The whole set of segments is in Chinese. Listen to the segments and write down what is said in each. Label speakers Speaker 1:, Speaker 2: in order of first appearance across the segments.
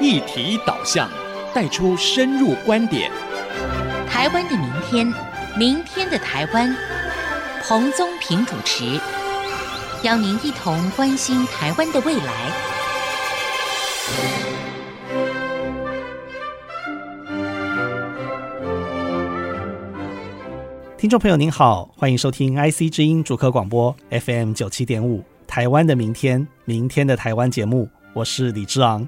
Speaker 1: 议题导向，带出深入观点。
Speaker 2: 台湾的明天，明天的台湾，彭宗平主持，邀您一同关心台湾的未来。
Speaker 3: 听众朋友您好，欢迎收听 IC 之音主客广播 FM 九七点五，台湾的明天，明天的台湾节目，我是李志昂。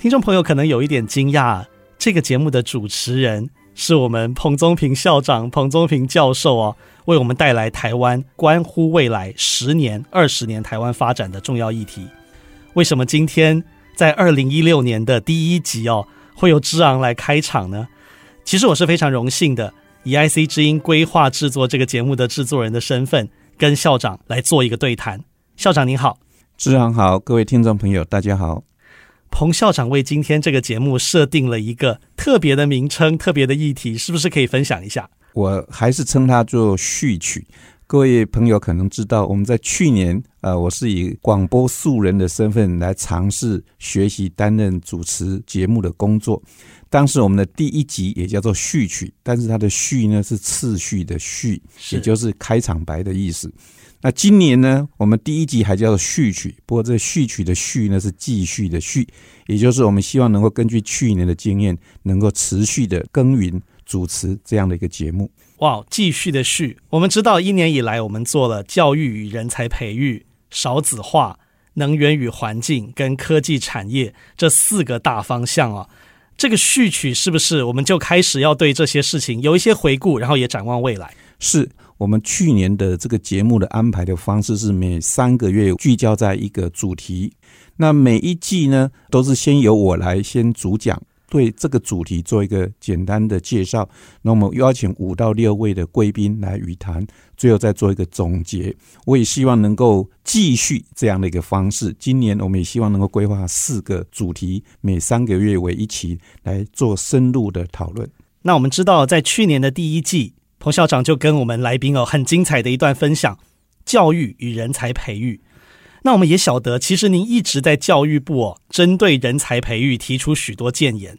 Speaker 3: 听众朋友可能有一点惊讶，这个节目的主持人是我们彭宗平校长、彭宗平教授哦，为我们带来台湾关乎未来十年、二十年台湾发展的重要议题。为什么今天在二零一六年的第一集哦，会由之昂来开场呢？其实我是非常荣幸的，以 IC 之音规划制作这个节目的制作人的身份，跟校长来做一个对谈。校长您好，
Speaker 4: 之昂好，各位听众朋友大家好。
Speaker 3: 彭校长为今天这个节目设定了一个特别的名称、特别的议题，是不是可以分享一下？
Speaker 4: 我还是称它做序曲。各位朋友可能知道，我们在去年，呃，我是以广播素人的身份来尝试学习担任主持节目的工作。当时我们的第一集也叫做序曲，但是它的序呢是次序的序，也就是开场白的意思。那今年呢，我们第一集还叫做序曲，不过这个序曲的序呢是继续的续，也就是我们希望能够根据去年的经验，能够持续的耕耘主持这样的一个节目。
Speaker 3: 哇，继续的续，我们知道一年以来我们做了教育与人才培育、少子化、能源与环境跟科技产业这四个大方向啊。这个序曲是不是我们就开始要对这些事情有一些回顾，然后也展望未来？
Speaker 4: 是。我们去年的这个节目的安排的方式是每三个月聚焦在一个主题，那每一季呢都是先由我来先主讲，对这个主题做一个简单的介绍，那我们邀请五到六位的贵宾来语谈，最后再做一个总结。我也希望能够继续这样的一个方式，今年我们也希望能够规划四个主题，每三个月为一期来做深入的讨论。
Speaker 3: 那我们知道，在去年的第一季。校长就跟我们来宾哦，很精彩的一段分享，教育与人才培育。那我们也晓得，其实您一直在教育部哦，针对人才培育提出许多建言。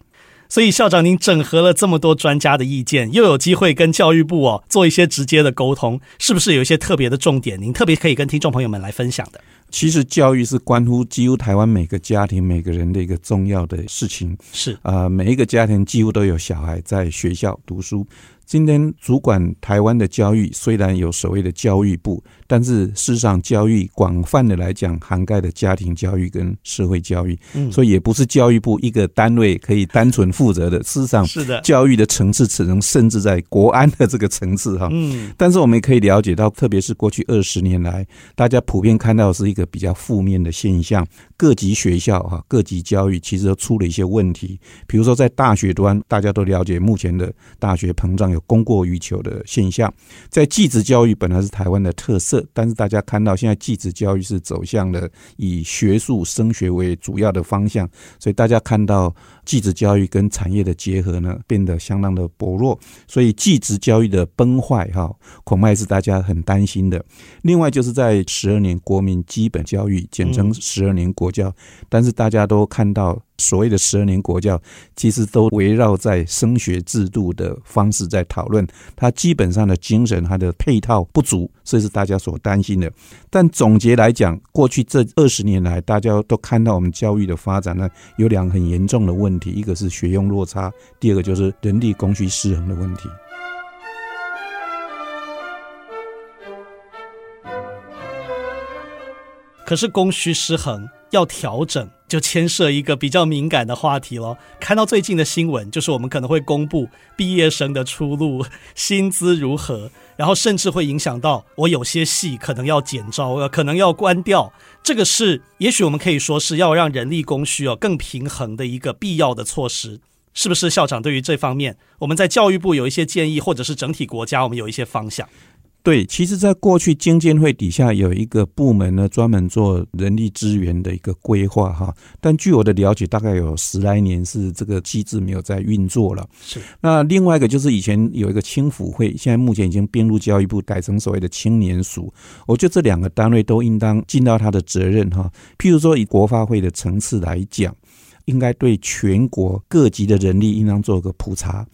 Speaker 3: 所以校长您整合了这么多专家的意见，又有机会跟教育部哦做一些直接的沟通，是不是有一些特别的重点？您特别可以跟听众朋友们来分享的。
Speaker 4: 其实教育是关乎几乎台湾每个家庭每个人的一个重要的事情。
Speaker 3: 是
Speaker 4: 啊，每一个家庭几乎都有小孩在学校读书。今天主管台湾的教育，虽然有所谓的教育部，但是事实上教育广泛的来讲，涵盖的家庭教育跟社会教育，嗯，所以也不是教育部一个单位可以单纯负责的。事实上，是的，教育的层次只能甚至在国安的这个层次哈。嗯，但是我们也可以了解到，特别是过去二十年来，大家普遍看到的是一个比较负面的现象，各级学校哈，各级教育其实都出了一些问题。比如说在大学端，大家都了解目前的大学膨胀有。供过于求的现象，在继职教育本来是台湾的特色，但是大家看到现在继职教育是走向了以学术升学为主要的方向，所以大家看到技职教育跟产业的结合呢，变得相当的薄弱，所以技职教育的崩坏哈，恐怕是大家很担心的。另外就是在十二年国民基本教育，简称十二年国教，但是大家都看到。所谓的十二年国教，其实都围绕在升学制度的方式在讨论，它基本上的精神，它的配套不足，这是大家所担心的。但总结来讲，过去这二十年来，大家都看到我们教育的发展呢，有两个很严重的问题，一个是学用落差，第二个就是人力供需失衡的问题。
Speaker 3: 可是供需失衡要调整，就牵涉一个比较敏感的话题了。看到最近的新闻，就是我们可能会公布毕业生的出路、薪资如何，然后甚至会影响到我有些系可能要减招，呃可能要关掉。这个是也许我们可以说是要让人力供需哦更平衡的一个必要的措施，是不是？校长对于这方面，我们在教育部有一些建议，或者是整体国家我们有一些方向。
Speaker 4: 对，其实，在过去经监会底下有一个部门呢，专门做人力资源的一个规划哈。但据我的了解，大概有十来年是这个机制没有在运作了。是。那另外一个就是以前有一个青辅会，现在目前已经并入教育部，改成所谓的青年署。我觉得这两个单位都应当尽到他的责任哈。譬如说，以国发会的层次来讲。应该对全国各级的人力应当做个普查。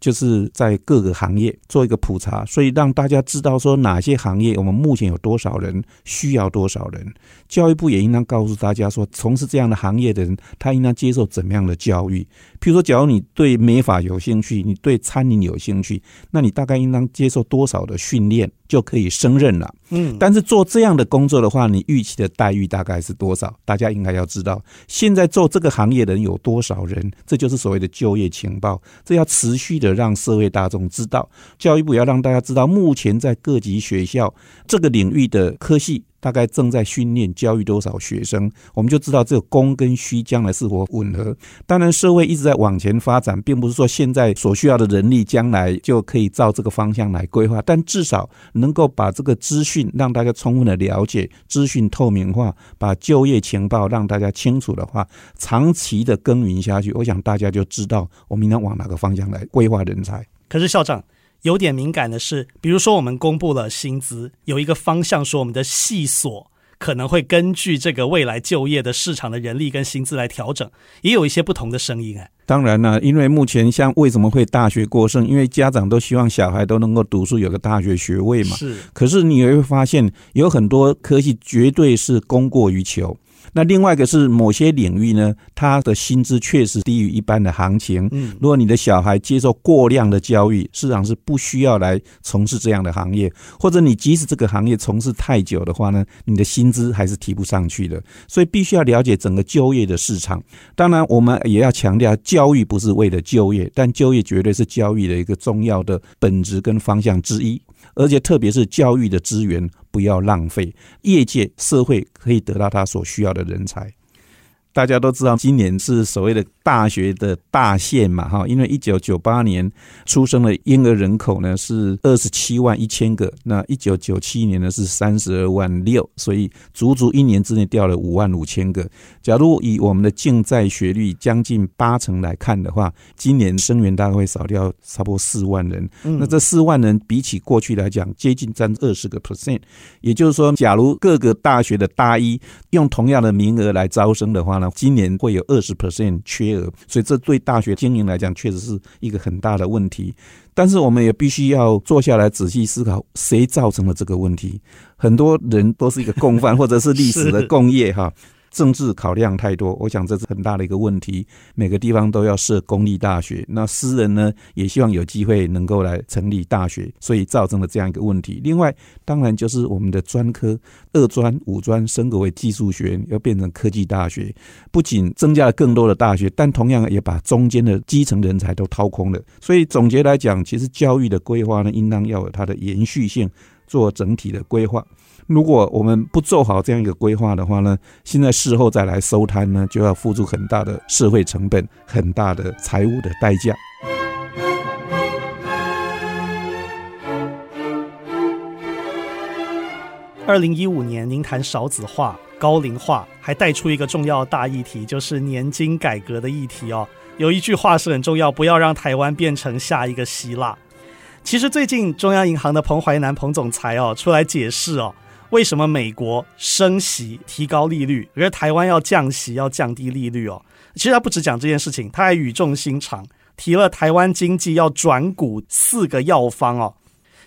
Speaker 4: 就是在各个行业做一个普查，所以让大家知道说哪些行业我们目前有多少人，需要多少人。教育部也应当告诉大家说，从事这样的行业的人，他应当接受怎么样的教育。譬如说，假如你对美发有兴趣，你对餐饮有兴趣，那你大概应当接受多少的训练，就可以胜任了。嗯，但是做这样的工作的话，你预期的待遇大概是多少？大家应该要知道，现在做这个行业的人有多少人？这就是所谓的就业情报，这要持续的让社会大众知道。教育部要让大家知道，目前在各级学校这个领域的科系。大概正在训练教育多少学生，我们就知道这个供跟需将来是否吻合。当然，社会一直在往前发展，并不是说现在所需要的人力将来就可以照这个方向来规划，但至少能够把这个资讯让大家充分的了解，资讯透明化，把就业情报让大家清楚的话，长期的耕耘下去，我想大家就知道我们应该往哪个方向来规划人才。
Speaker 3: 可是校长。有点敏感的是，比如说我们公布了薪资，有一个方向说我们的系所可能会根据这个未来就业的市场的人力跟薪资来调整，也有一些不同的声音哎。
Speaker 4: 当然了，因为目前像为什么会大学过剩，因为家长都希望小孩都能够读书，有个大学学位嘛。
Speaker 3: 是。
Speaker 4: 可是你也会发现，有很多科技绝对是供过于求。那另外一个是某些领域呢，他的薪资确实低于一般的行情。嗯，如果你的小孩接受过量的教育，市场是不需要来从事这样的行业，或者你即使这个行业从事太久的话呢，你的薪资还是提不上去的。所以必须要了解整个就业的市场。当然，我们也要强调，教育不是为了就业，但就业绝对是教育的一个重要的本质跟方向之一。而且特别是教育的资源不要浪费，业界社会可以得到他所需要的人才。大家都知道，今年是所谓的大学的大限嘛，哈，因为一九九八年出生的婴儿人口呢是二十七万一千个，那一九九七年呢是三十二万六，所以足足一年之内掉了五万五千个。假如以我们的竞在学率将近八成来看的话，今年生源大概会少掉差不多四万人。那这四万人比起过去来讲，接近占二十个 percent，也就是说，假如各个大学的大一用同样的名额来招生的话呢，今年会有二十 percent 缺额，所以这对大学经营来讲确实是一个很大的问题。但是我们也必须要坐下来仔细思考，谁造成了这个问题？很多人都是一个共犯，或者是历史的 共业哈。政治考量太多，我想这是很大的一个问题。每个地方都要设公立大学，那私人呢也希望有机会能够来成立大学，所以造成了这样一个问题。另外，当然就是我们的专科二专、五专升格为技术学院，要变成科技大学，不仅增加了更多的大学，但同样也把中间的基层人才都掏空了。所以总结来讲，其实教育的规划呢，应当要有它的延续性，做整体的规划。如果我们不做好这样一个规划的话呢，现在事后再来收摊呢，就要付出很大的社会成本，很大的财务的代价。
Speaker 3: 二零一五年，您谈少子化、高龄化，还带出一个重要大议题，就是年金改革的议题哦。有一句话是很重要，不要让台湾变成下一个希腊。其实最近中央银行的彭淮南彭总裁哦出来解释哦。为什么美国升息提高利率，而台湾要降息要降低利率哦？其实他不只讲这件事情，他还语重心长提了台湾经济要转股四个药方哦。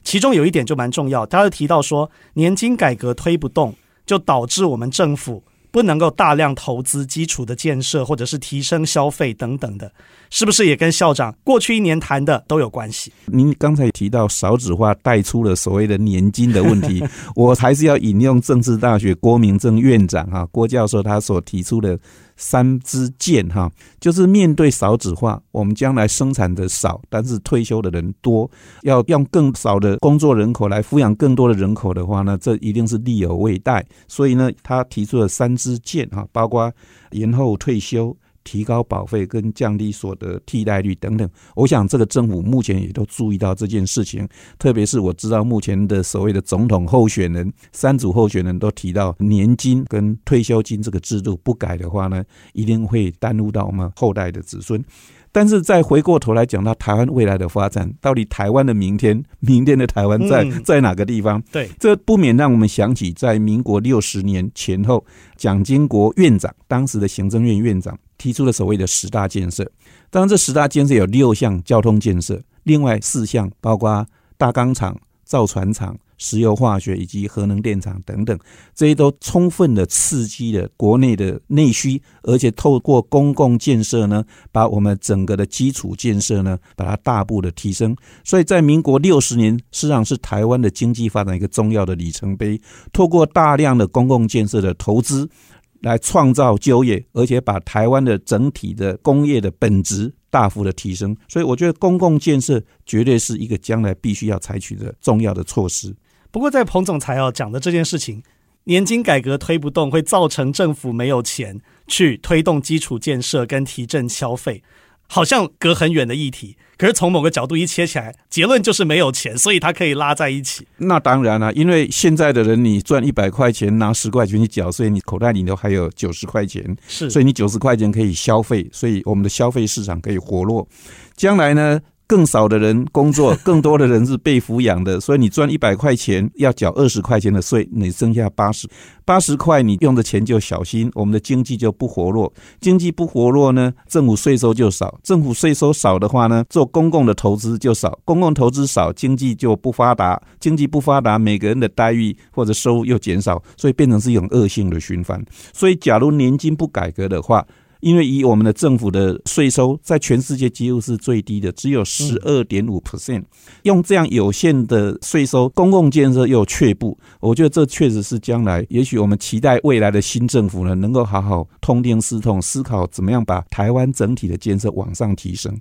Speaker 3: 其中有一点就蛮重要，他就提到说，年金改革推不动，就导致我们政府。不能够大量投资基础的建设，或者是提升消费等等的，是不是也跟校长过去一年谈的都有关系？
Speaker 4: 您刚才提到少子化带出了所谓的年金的问题，我还是要引用政治大学郭明正院长啊郭教授他所提出的。三支箭哈，就是面对少子化，我们将来生产的少，但是退休的人多，要用更少的工作人口来抚养更多的人口的话呢，这一定是力有未待。所以呢，他提出了三支箭哈，包括延后退休。提高保费跟降低所得替代率等等，我想这个政府目前也都注意到这件事情。特别是我知道目前的所谓的总统候选人，三组候选人都提到年金跟退休金这个制度不改的话呢，一定会耽误到我们后代的子孙。但是再回过头来讲到台湾未来的发展，到底台湾的明天，明天的台湾在在哪个地方？
Speaker 3: 对，
Speaker 4: 这不免让我们想起在民国六十年前后，蒋经国院长当时的行政院院长。提出了所谓的十大建设。当然，这十大建设有六项交通建设，另外四项包括大钢厂、造船厂。石油化学以及核能电厂等等，这些都充分的刺激了国内的内需，而且透过公共建设呢，把我们整个的基础建设呢，把它大步的提升。所以在民国六十年，实际上是台湾的经济发展一个重要的里程碑。透过大量的公共建设的投资，来创造就业，而且把台湾的整体的工业的本质大幅的提升。所以我觉得公共建设绝对是一个将来必须要采取的重要的措施。
Speaker 3: 不过，在彭总裁要讲的这件事情，年金改革推不动，会造成政府没有钱去推动基础建设跟提振消费，好像隔很远的议题。可是从某个角度一切起来，结论就是没有钱，所以它可以拉在一起。
Speaker 4: 那当然了，因为现在的人，你赚一百块钱，拿十块钱去缴税，你口袋里头还有九十块钱，
Speaker 3: 是，
Speaker 4: 所以你九十块钱可以消费，所以我们的消费市场可以活络。将来呢？更少的人工作，更多的人是被抚养的，所以你赚一百块钱要缴二十块钱的税，你剩下八十八十块，你用的钱就小心，我们的经济就不活络。经济不活络呢，政府税收就少，政府税收少的话呢，做公共的投资就少，公共投资少，经济就不发达，经济不发达，每个人的待遇或者收入又减少，所以变成是一种恶性的循环。所以，假如年金不改革的话，因为以我们的政府的税收，在全世界几乎是最低的，只有十二点五 percent。用这样有限的税收，公共建设又却步，我觉得这确实是将来，也许我们期待未来的新政府呢，能够好好痛定思痛，思考怎么样把台湾整体的建设往上提升。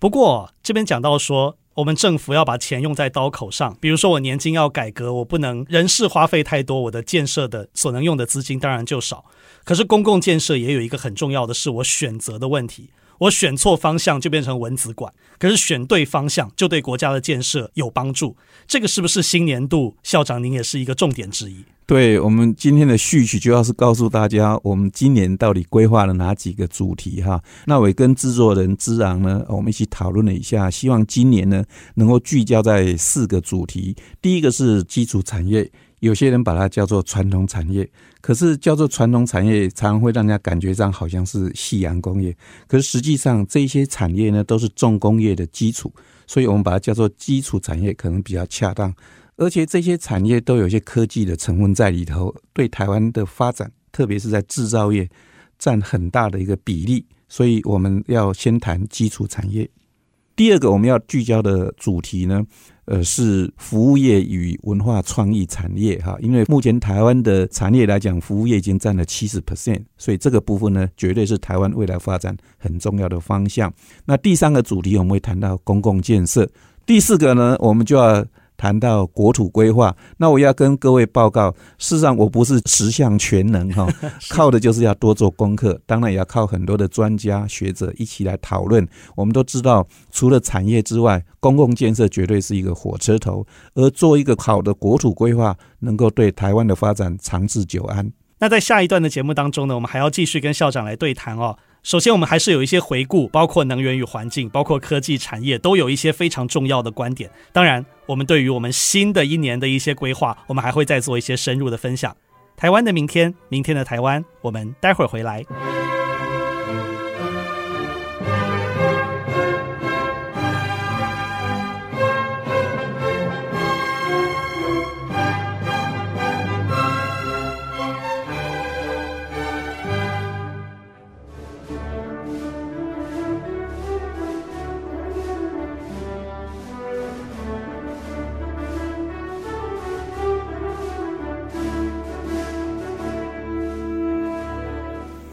Speaker 3: 不过这边讲到说，我们政府要把钱用在刀口上，比如说我年金要改革，我不能人事花费太多，我的建设的所能用的资金当然就少。可是公共建设也有一个很重要的是我选择的问题，我选错方向就变成蚊子馆，可是选对方向就对国家的建设有帮助。这个是不是新年度校长您也是一个重点之一？
Speaker 4: 对，我们今天的序曲就要是告诉大家，我们今年到底规划了哪几个主题哈？那我也跟制作人之昂呢，我们一起讨论了一下，希望今年呢能够聚焦在四个主题。第一个是基础产业。有些人把它叫做传统产业，可是叫做传统产业，常常会让人家感觉上好像是夕阳工业。可是实际上，这些产业呢，都是重工业的基础，所以我们把它叫做基础产业，可能比较恰当。而且这些产业都有一些科技的成分在里头，对台湾的发展，特别是在制造业，占很大的一个比例。所以我们要先谈基础产业。第二个我们要聚焦的主题呢，呃，是服务业与文化创意产业哈。因为目前台湾的产业来讲，服务业已经占了七十 percent，所以这个部分呢，绝对是台湾未来发展很重要的方向。那第三个主题我们会谈到公共建设，第四个呢，我们就要。谈到国土规划，那我要跟各位报告，事实上我不是十项全能哈，靠的就是要多做功课，当然也要靠很多的专家学者一起来讨论。我们都知道，除了产业之外，公共建设绝对是一个火车头，而做一个好的国土规划，能够对台湾的发展长治久安。
Speaker 3: 那在下一段的节目当中呢，我们还要继续跟校长来对谈哦。首先，我们还是有一些回顾，包括能源与环境，包括科技产业，都有一些非常重要的观点。当然，我们对于我们新的一年的一些规划，我们还会再做一些深入的分享。台湾的明天，明天的台湾，我们待会儿回来。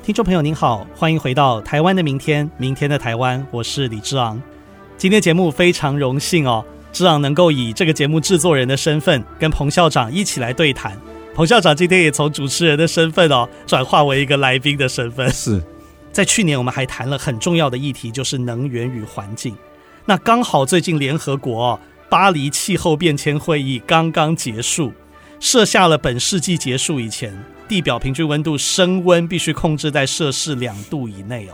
Speaker 3: 听众朋友您好，欢迎回到台湾的明天，明天的台湾，我是李之昂。今天节目非常荣幸哦，之昂能够以这个节目制作人的身份跟彭校长一起来对谈。彭校长今天也从主持人的身份哦，转化为一个来宾的身份。
Speaker 4: 是
Speaker 3: 在去年我们还谈了很重要的议题，就是能源与环境。那刚好最近联合国哦，巴黎气候变迁会议刚刚结束，设下了本世纪结束以前，地表平均温度升温必须控制在摄氏两度以内哦，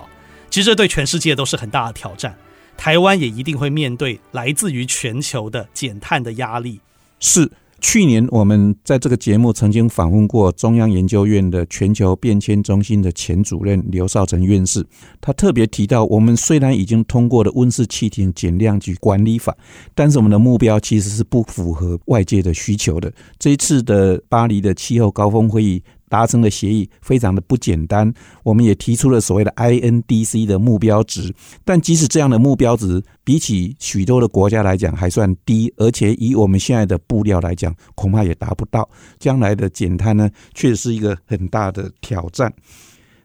Speaker 3: 其实这对全世界都是很大的挑战，台湾也一定会面对来自于全球的减碳的压力。
Speaker 4: 是。去年我们在这个节目曾经访问过中央研究院的全球变迁中心的前主任刘少成院士，他特别提到，我们虽然已经通过了温室气体减量及管理法，但是我们的目标其实是不符合外界的需求的。这一次的巴黎的气候高峰会议。达成的协议非常的不简单，我们也提出了所谓的 INDC 的目标值，但即使这样的目标值，比起许多的国家来讲还算低，而且以我们现在的布料来讲，恐怕也达不到。将来的减碳呢，确实是一个很大的挑战。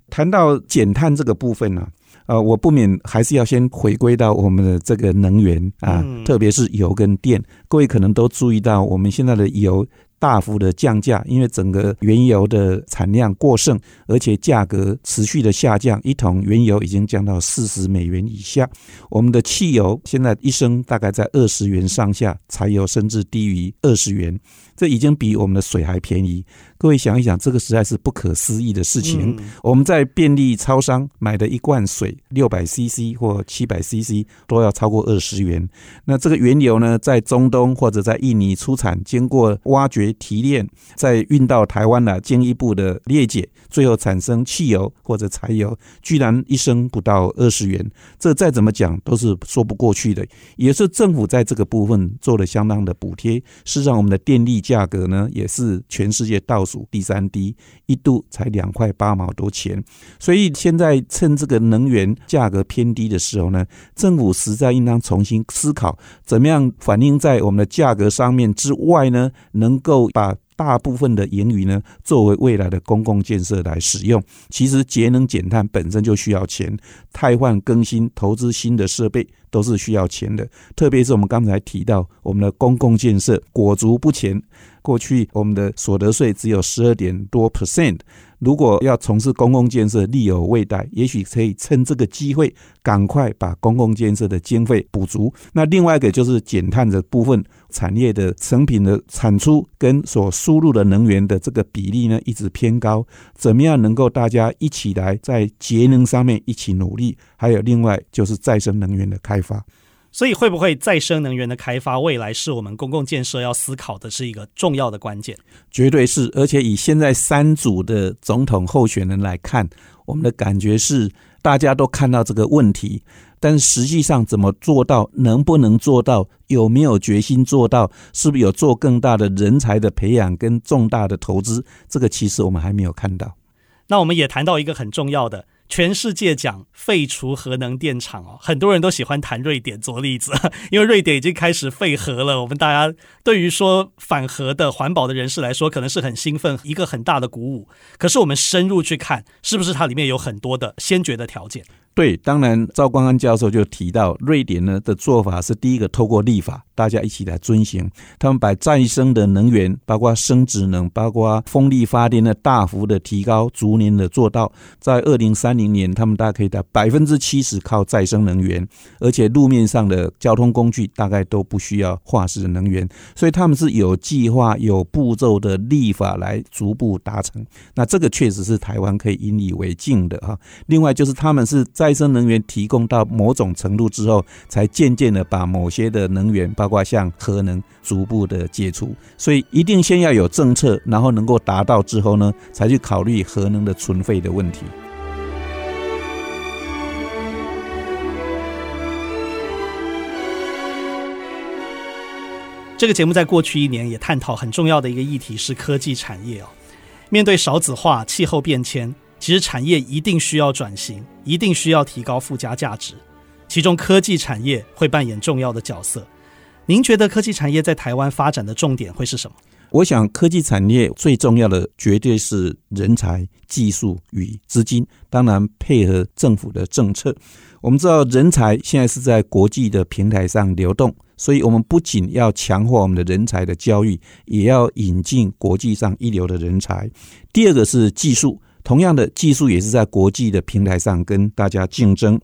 Speaker 4: 谈到减碳这个部分呢，呃，我不免还是要先回归到我们的这个能源啊，特别是油跟电。各位可能都注意到，我们现在的油。大幅的降价，因为整个原油的产量过剩，而且价格持续的下降，一桶原油已经降到四十美元以下。我们的汽油现在一升大概在二十元上下，柴油甚至低于二十元。这已经比我们的水还便宜，各位想一想，这个实在是不可思议的事情。我们在便利超商买的一罐水，六百 CC 或七百 CC 都要超过二十元。那这个原油呢，在中东或者在印尼出产，经过挖掘提炼，再运到台湾来进一步的裂解，最后产生汽油或者柴油，居然一升不到二十元，这再怎么讲都是说不过去的。也是政府在这个部分做了相当的补贴，是让我们的电力。价格呢，也是全世界倒数第三低，一度才两块八毛多钱。所以现在趁这个能源价格偏低的时候呢，政府实在应当重新思考，怎么样反映在我们的价格上面之外呢，能够把。大部分的盈余呢，作为未来的公共建设来使用。其实节能减碳本身就需要钱，汰换更新、投资新的设备都是需要钱的。特别是我们刚才提到，我们的公共建设裹足不前。过去我们的所得税只有十二点多 percent，如果要从事公共建设，力有未逮，也许可以趁这个机会，赶快把公共建设的经费补足。那另外一个就是减碳的部分，产业的成品的产出跟所输入的能源的这个比例呢，一直偏高。怎么样能够大家一起来在节能上面一起努力？还有另外就是再生能源的开发。
Speaker 3: 所以，会不会再生能源的开发，未来是我们公共建设要思考的是一个重要的关键？
Speaker 4: 绝对是。而且，以现在三组的总统候选人来看，我们的感觉是，大家都看到这个问题，但实际上怎么做到，能不能做到，有没有决心做到，是不是有做更大的人才的培养跟重大的投资？这个其实我们还没有看到。
Speaker 3: 那我们也谈到一个很重要的。全世界讲废除核能电厂哦，很多人都喜欢谈瑞典做例子，因为瑞典已经开始废核了。我们大家对于说反核的环保的人士来说，可能是很兴奋，一个很大的鼓舞。可是我们深入去看，是不是它里面有很多的先决的条件？
Speaker 4: 对，当然赵光安教授就提到，瑞典呢的做法是第一个透过立法，大家一起来遵循。他们把再生的能源，包括生质能，包括风力发电的大幅的提高，逐年的做到，在二零三零年，他们大概可以达百分之七十靠再生能源，而且路面上的交通工具大概都不需要化石能源，所以他们是有计划、有步骤的立法来逐步达成。那这个确实是台湾可以引以为敬的哈。另外就是他们是在再生能源提供到某种程度之后，才渐渐的把某些的能源，包括像核能，逐步的解除。所以一定先要有政策，然后能够达到之后呢，才去考虑核能的存废的问题。
Speaker 3: 这个节目在过去一年也探讨很重要的一个议题是科技产业哦，面对少子化、气候变迁。其实产业一定需要转型，一定需要提高附加价值，其中科技产业会扮演重要的角色。您觉得科技产业在台湾发展的重点会是什么？
Speaker 4: 我想科技产业最重要的绝对是人才、技术与资金，当然配合政府的政策。我们知道人才现在是在国际的平台上流动，所以我们不仅要强化我们的人才的教育，也要引进国际上一流的人才。第二个是技术。同样的技术也是在国际的平台上跟大家竞争。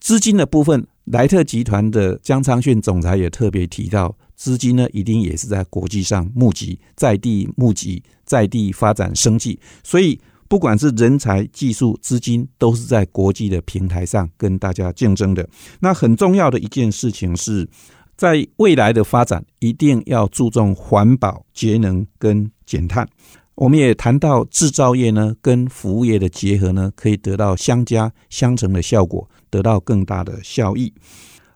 Speaker 4: 资金的部分，莱特集团的江昌训总裁也特别提到，资金呢一定也是在国际上募集，在地募集，在地发展生计。所以，不管是人才、技术、资金，都是在国际的平台上跟大家竞争的。那很重要的一件事情是。在未来的发展，一定要注重环保、节能跟减碳。我们也谈到制造业呢，跟服务业的结合呢，可以得到相加相乘的效果，得到更大的效益。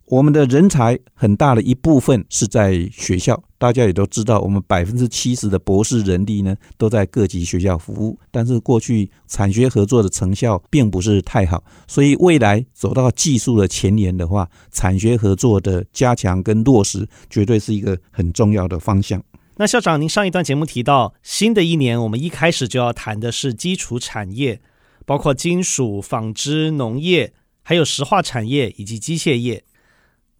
Speaker 4: 我们的人才很大的一部分是在学校，大家也都知道，我们百分之七十的博士人力呢都在各级学校服务。但是过去产学合作的成效并不是太好，所以未来走到技术的前沿的话，产学合作的加强跟落实，绝对是一个很重要的方向。
Speaker 3: 那校长，您上一段节目提到，新的一年我们一开始就要谈的是基础产业，包括金属、纺织、农业，还有石化产业以及机械业。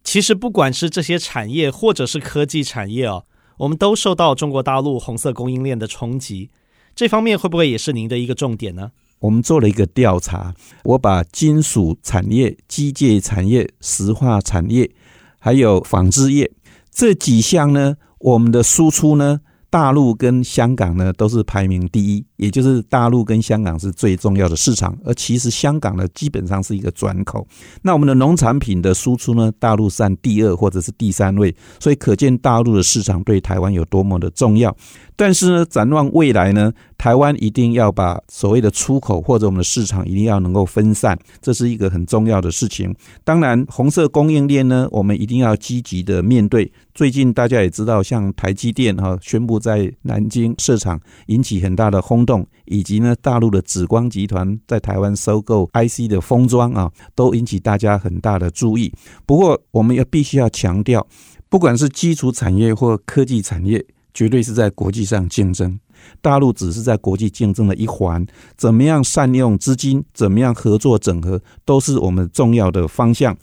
Speaker 3: 其实，不管是这些产业，或者是科技产业哦，我们都受到中国大陆红色供应链的冲击。这方面会不会也是您的一个重点呢？
Speaker 4: 我们做了一个调查，我把金属产业、机械产业、石化产业，还有纺织业这几项呢，我们的输出呢，大陆跟香港呢都是排名第一，也就是大陆跟香港是最重要的市场，而其实香港呢基本上是一个转口。那我们的农产品的输出呢，大陆占第二或者是第三位，所以可见大陆的市场对台湾有多么的重要。但是呢，展望未来呢，台湾一定要把所谓的出口或者我们的市场一定要能够分散，这是一个很重要的事情。当然，红色供应链呢，我们一定要积极的面对。最近大家也知道，像台积电哈宣布在南京设厂，引起很大的轰动，以及呢，大陆的紫光集团在台湾收购 IC 的封装啊，都引起大家很大的注意。不过，我们要必须要强调，不管是基础产业或科技产业。绝对是在国际上竞争，大陆只是在国际竞争的一环。怎么样善用资金，怎么样合作整合，都是我们重要的方向。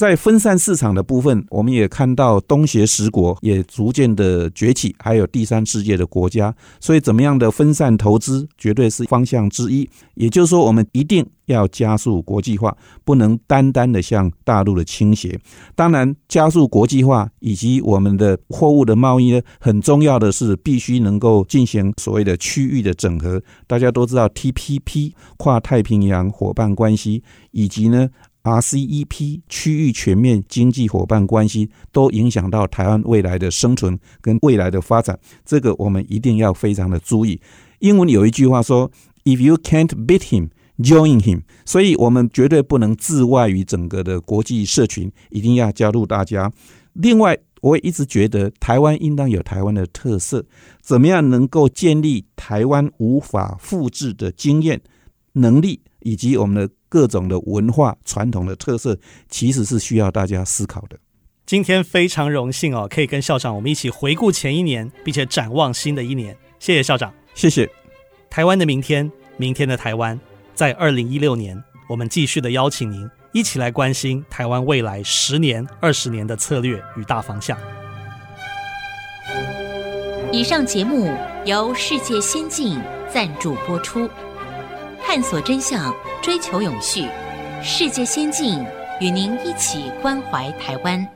Speaker 4: 在分散市场的部分，我们也看到东协十国也逐渐的崛起，还有第三世界的国家。所以，怎么样的分散投资，绝对是方向之一。也就是说，我们一定要加速国际化，不能单单的向大陆的倾斜。当然，加速国际化以及我们的货物的贸易呢，很重要的是必须能够进行所谓的区域的整合。大家都知道 TPP 跨太平洋伙伴关系，以及呢。RCEP 区域全面经济伙伴关系都影响到台湾未来的生存跟未来的发展，这个我们一定要非常的注意。英文有一句话说：“If you can't beat him, join him。”所以，我们绝对不能自外于整个的国际社群，一定要加入大家。另外，我也一直觉得台湾应当有台湾的特色，怎么样能够建立台湾无法复制的经验、能力以及我们的。各种的文化传统的特色，其实是需要大家思考的。
Speaker 3: 今天非常荣幸哦，可以跟校长我们一起回顾前一年，并且展望新的一年。谢谢校长，
Speaker 4: 谢谢。
Speaker 3: 台湾的明天，明天的台湾，在二零一六年，我们继续的邀请您一起来关心台湾未来十年、二十年的策略与大方向。
Speaker 2: 以上节目由世界先进赞助播出。探索真相，追求永续，世界先进与您一起关怀台湾。